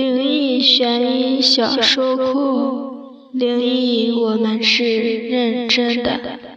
灵异悬疑小说库灵异我们是认真的。